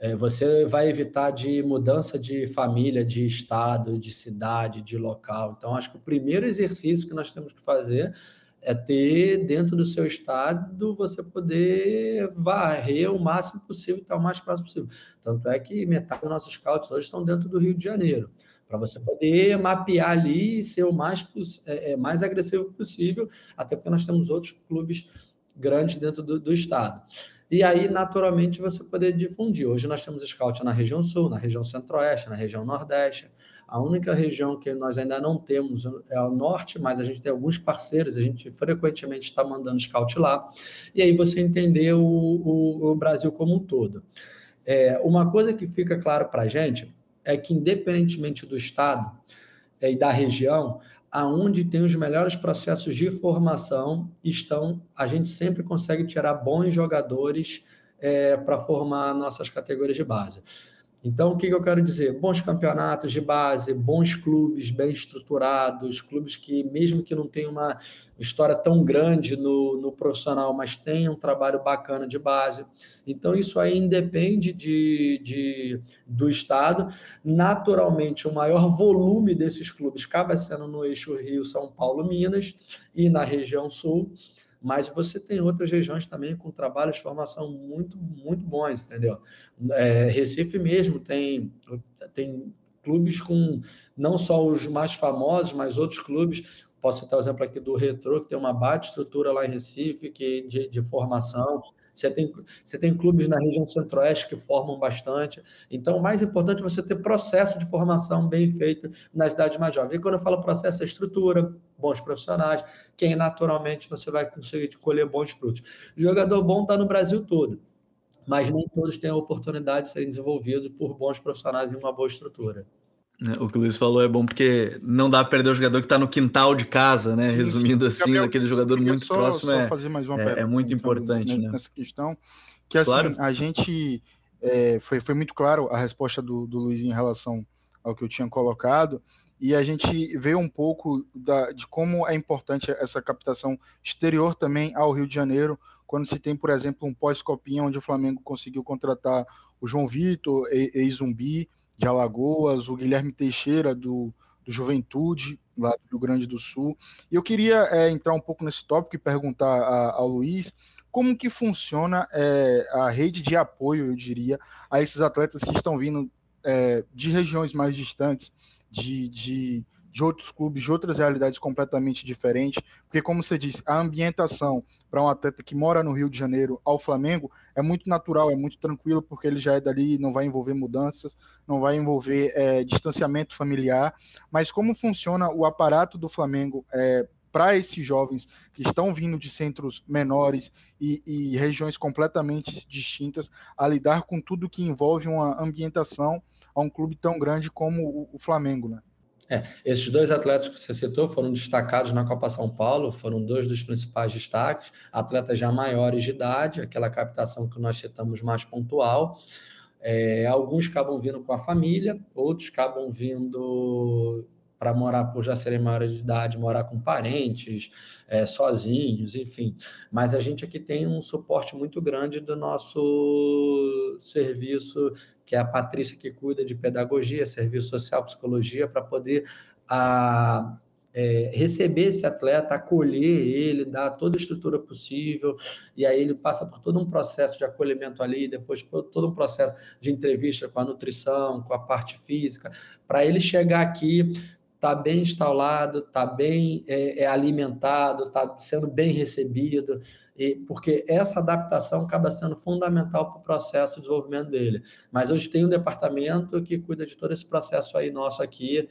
Speaker 2: é, você vai evitar de mudança de família, de estado, de cidade, de local. Então, acho que o primeiro exercício que nós temos que fazer é ter dentro do seu estado você poder varrer o máximo possível, estar o mais próximo possível. Tanto é que metade dos nossos scouts hoje estão dentro do Rio de Janeiro, para você poder mapear ali e ser o mais, é, é, mais agressivo possível, até porque nós temos outros clubes grandes dentro do, do estado. E aí, naturalmente, você poder difundir. Hoje nós temos scout na região sul, na região centro-oeste, na região nordeste. A única região que nós ainda não temos é o norte, mas a gente tem alguns parceiros, a gente frequentemente está mandando scout lá. E aí você entender o, o, o Brasil como um todo. É, uma coisa que fica claro para a gente é que, independentemente do estado é, e da região, aonde tem os melhores processos de formação estão, a gente sempre consegue tirar bons jogadores é, para formar nossas categorias de base. Então, o que, que eu quero dizer? Bons campeonatos de base, bons clubes bem estruturados, clubes que, mesmo que não tenham uma história tão grande no, no profissional, mas tenham um trabalho bacana de base. Então, isso aí independe de, de, do Estado. Naturalmente, o maior volume desses clubes acaba sendo no eixo Rio, São Paulo, Minas e na região Sul mas você tem outras regiões também com trabalhos de formação muito, muito bons, entendeu? É, Recife mesmo tem, tem clubes com não só os mais famosos, mas outros clubes. Posso citar o exemplo aqui do Retro, que tem uma baita estrutura lá em Recife que, de, de formação. Você tem, você tem clubes na região centro-oeste que formam bastante. Então, o mais importante é você ter processo de formação bem feito na cidade mais jovem. E quando eu falo processo, é estrutura, bons profissionais, quem naturalmente você vai conseguir colher bons frutos. Jogador bom está no Brasil todo, mas nem todos têm a oportunidade de serem desenvolvidos por bons profissionais em uma boa estrutura.
Speaker 1: É, o que o Luiz falou é bom porque não dá para perder o jogador que está no quintal de casa, né? Sim, Resumindo sim. assim, Gabriel, aquele jogador muito só, próximo só é, fazer mais uma é, é muito então, importante, né?
Speaker 3: Nessa questão, que assim, claro. a gente é, foi, foi muito claro a resposta do, do Luiz em relação ao que eu tinha colocado, e a gente vê um pouco da, de como é importante essa captação exterior também ao Rio de Janeiro, quando se tem, por exemplo, um pós-copinha onde o Flamengo conseguiu contratar o João Vitor, ex-Zumbi, de Alagoas, o Guilherme Teixeira, do, do Juventude, lá do Rio Grande do Sul. E eu queria é, entrar um pouco nesse tópico e perguntar a, ao Luiz como que funciona é, a rede de apoio, eu diria, a esses atletas que estão vindo é, de regiões mais distantes, de, de de outros clubes, de outras realidades completamente diferentes, porque, como você disse, a ambientação para um atleta que mora no Rio de Janeiro ao Flamengo é muito natural, é muito tranquilo, porque ele já é dali, não vai envolver mudanças, não vai envolver é, distanciamento familiar. Mas como funciona o aparato do Flamengo é, para esses jovens que estão vindo de centros menores e, e, regiões completamente distintas a lidar com tudo que envolve uma ambientação a um clube tão grande como o, o Flamengo, né?
Speaker 2: É, esses dois atletas que você citou foram destacados na Copa São Paulo, foram dois dos principais destaques, atletas já maiores de idade, aquela captação que nós citamos mais pontual. É, alguns acabam vindo com a família, outros acabam vindo para morar por já serem maiores de idade, morar com parentes, é, sozinhos, enfim. Mas a gente aqui tem um suporte muito grande do nosso serviço, que é a Patrícia que cuida de pedagogia, serviço social, psicologia, para poder a, é, receber esse atleta, acolher ele, dar toda a estrutura possível, e aí ele passa por todo um processo de acolhimento ali, depois por todo um processo de entrevista com a nutrição, com a parte física, para ele chegar aqui está bem instalado, está bem é, é alimentado, está sendo bem recebido, e, porque essa adaptação acaba sendo fundamental para o processo de desenvolvimento dele. Mas hoje tem um departamento que cuida de todo esse processo aí nosso aqui,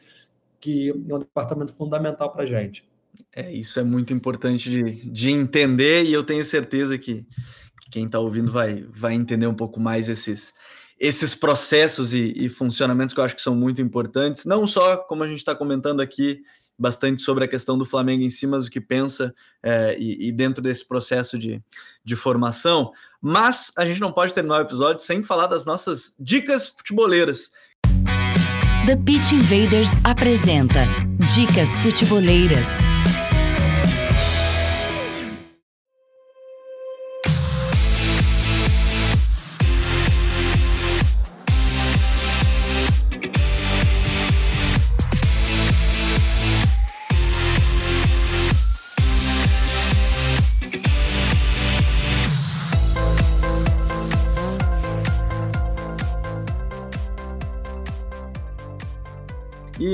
Speaker 2: que é um departamento fundamental para a gente.
Speaker 1: É, isso é muito importante de, de entender e eu tenho certeza que, que quem está ouvindo vai, vai entender um pouco mais esses, esses processos e, e, funcionamentos que eu acho que são muito importantes, não só como a gente está comentando aqui bastante sobre a questão do Flamengo em cima do que pensa é, e, e, dentro desse processo de, de formação, mas a gente não pode terminar o episódio sem falar das nossas dicas futeboleiras.
Speaker 4: The Pitch Invaders apresenta Dicas Futeboleiras.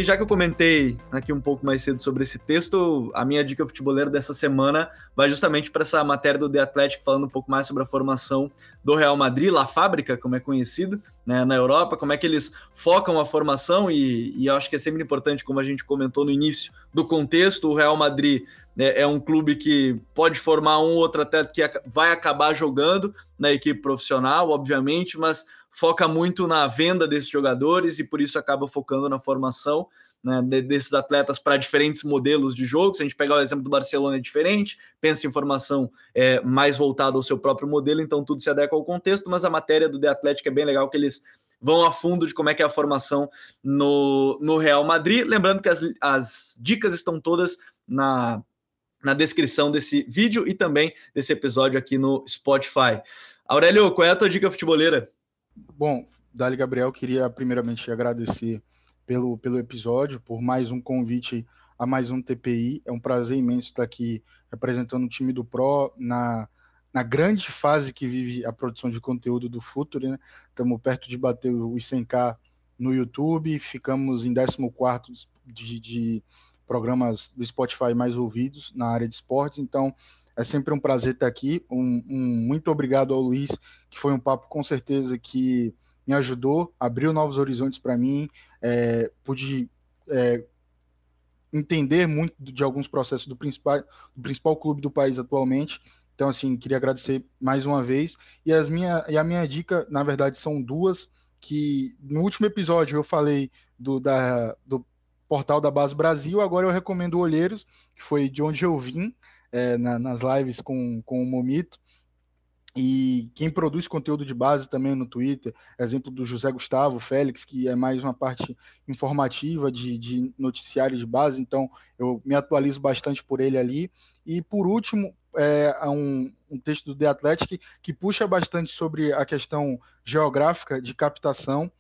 Speaker 1: E já que eu comentei aqui um pouco mais cedo sobre esse texto, a minha dica futeboleira dessa semana vai justamente para essa matéria do The Athletic, falando um pouco mais sobre a formação do Real Madrid, La Fábrica, como é conhecido, né, na Europa, como é que eles focam a formação, e, e acho que é sempre importante, como a gente comentou no início do contexto, o Real Madrid né, é um clube que pode formar um ou outro atleta que vai acabar jogando na equipe profissional, obviamente, mas foca muito na venda desses jogadores e por isso acaba focando na formação né, desses atletas para diferentes modelos de jogo. Se a gente pegar o exemplo do Barcelona, é diferente, pensa em formação é, mais voltada ao seu próprio modelo, então tudo se adequa ao contexto, mas a matéria do The Athletic é bem legal que eles vão a fundo de como é que é a formação no, no Real Madrid. Lembrando que as, as dicas estão todas na, na descrição desse vídeo e também desse episódio aqui no Spotify. Aurélio, qual é a tua dica futeboleira?
Speaker 3: Bom, Dali Gabriel, queria primeiramente agradecer pelo, pelo episódio, por mais um convite a mais um TPI. É um prazer imenso estar aqui representando o time do Pro na, na grande fase que vive a produção de conteúdo do Futuro. Né? Estamos perto de bater os 100k no YouTube, ficamos em 14 de, de programas do Spotify mais ouvidos na área de esportes, então é sempre um prazer estar aqui. Um, um, muito obrigado ao Luiz, que foi um papo com certeza que me ajudou, abriu novos horizontes para mim, é, pude é, entender muito de alguns processos do principal, do principal clube do país atualmente. Então, assim, queria agradecer mais uma vez. E, as minha, e a minha dica, na verdade, são duas, que no último episódio eu falei do, da, do portal da Base Brasil, agora eu recomendo Olheiros, que foi de onde eu vim, é, na, nas lives com, com o Momito. E quem produz conteúdo de base também no Twitter, exemplo do José Gustavo Félix, que é mais uma parte informativa de, de noticiário de base, então eu me atualizo bastante por ele ali. E por último, é um, um texto do The Athletic que puxa bastante sobre a questão geográfica de captação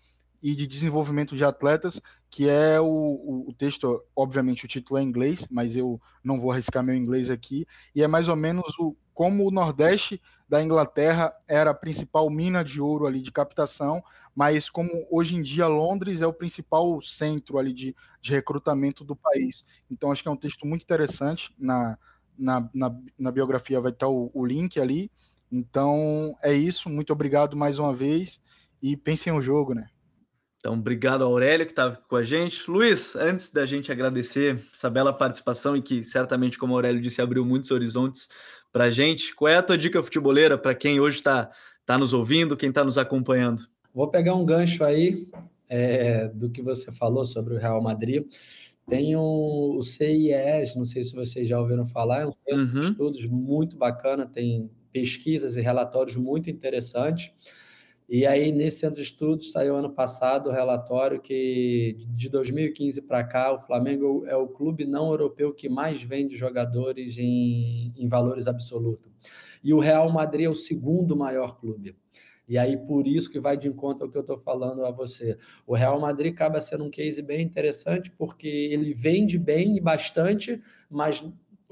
Speaker 3: e de desenvolvimento de atletas, que é o, o, o, texto, obviamente o título é em inglês, mas eu não vou arriscar meu inglês aqui, e é mais ou menos o, como o Nordeste da Inglaterra era a principal mina de ouro ali de captação, mas como hoje em dia Londres é o principal centro ali de, de recrutamento do país. Então acho que é um texto muito interessante, na, na, na, na biografia vai estar o, o link ali, então é isso, muito obrigado mais uma vez, e pensem no jogo, né?
Speaker 1: Então, obrigado Aurélio que estava com a gente. Luiz, antes da gente agradecer essa bela participação e que certamente, como Aurélio disse, abriu muitos horizontes para a gente, qual é a tua dica futeboleira para quem hoje está tá nos ouvindo, quem está nos acompanhando?
Speaker 2: Vou pegar um gancho aí é, do que você falou sobre o Real Madrid. Tem um, o CIES, não sei se vocês já ouviram falar, é um centro uhum. de estudos muito bacana, tem pesquisas e relatórios muito interessantes. E aí, nesse centro de estudos, saiu ano passado o relatório que de 2015 para cá, o Flamengo é o clube não europeu que mais vende jogadores em, em valores absolutos. E o Real Madrid é o segundo maior clube. E aí, por isso que vai de encontro ao que eu estou falando a você. O Real Madrid acaba sendo um case bem interessante, porque ele vende bem e bastante, mas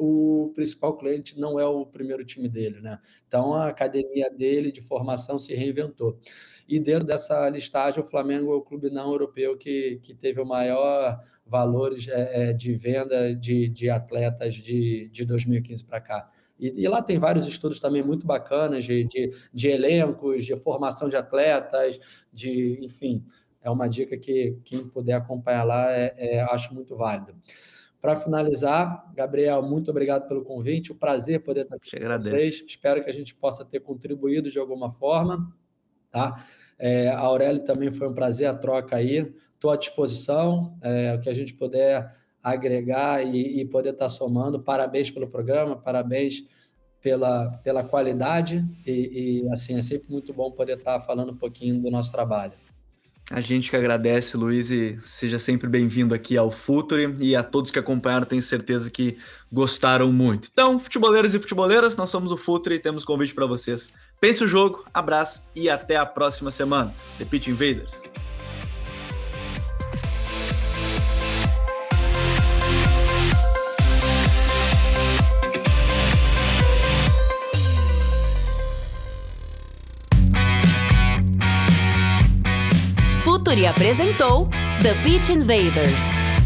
Speaker 2: o principal cliente não é o primeiro time dele, né? Então a academia dele de formação se reinventou. E dentro dessa listagem, o Flamengo é o clube não europeu que, que teve o maior valores é, é de venda de, de atletas de, de 2015 para cá. E, e, lá tem vários estudos também muito bacanas de, de, de elencos, de formação de atletas, de enfim, é uma dica que quem puder acompanhar lá é, é acho muito válido. Para finalizar, Gabriel, muito obrigado pelo convite. O prazer poder estar aqui com vocês. Espero que a gente possa ter contribuído de alguma forma. Tá? É, a Aurélio também foi um prazer a troca aí. Estou à disposição. É, o que a gente puder agregar e, e poder estar somando. Parabéns pelo programa, parabéns pela, pela qualidade e, e, assim é sempre muito bom poder estar falando um pouquinho do nosso trabalho.
Speaker 1: A gente que agradece, Luiz, e seja sempre bem-vindo aqui ao Futuri e a todos que acompanharam, tenho certeza que gostaram muito. Então, futeboleiros e futeboleiras, nós somos o Futuri e temos convite para vocês. Pense o jogo, abraço e até a próxima semana. The Pitch Invaders.
Speaker 4: Futuri apresentou The Pitch Invaders.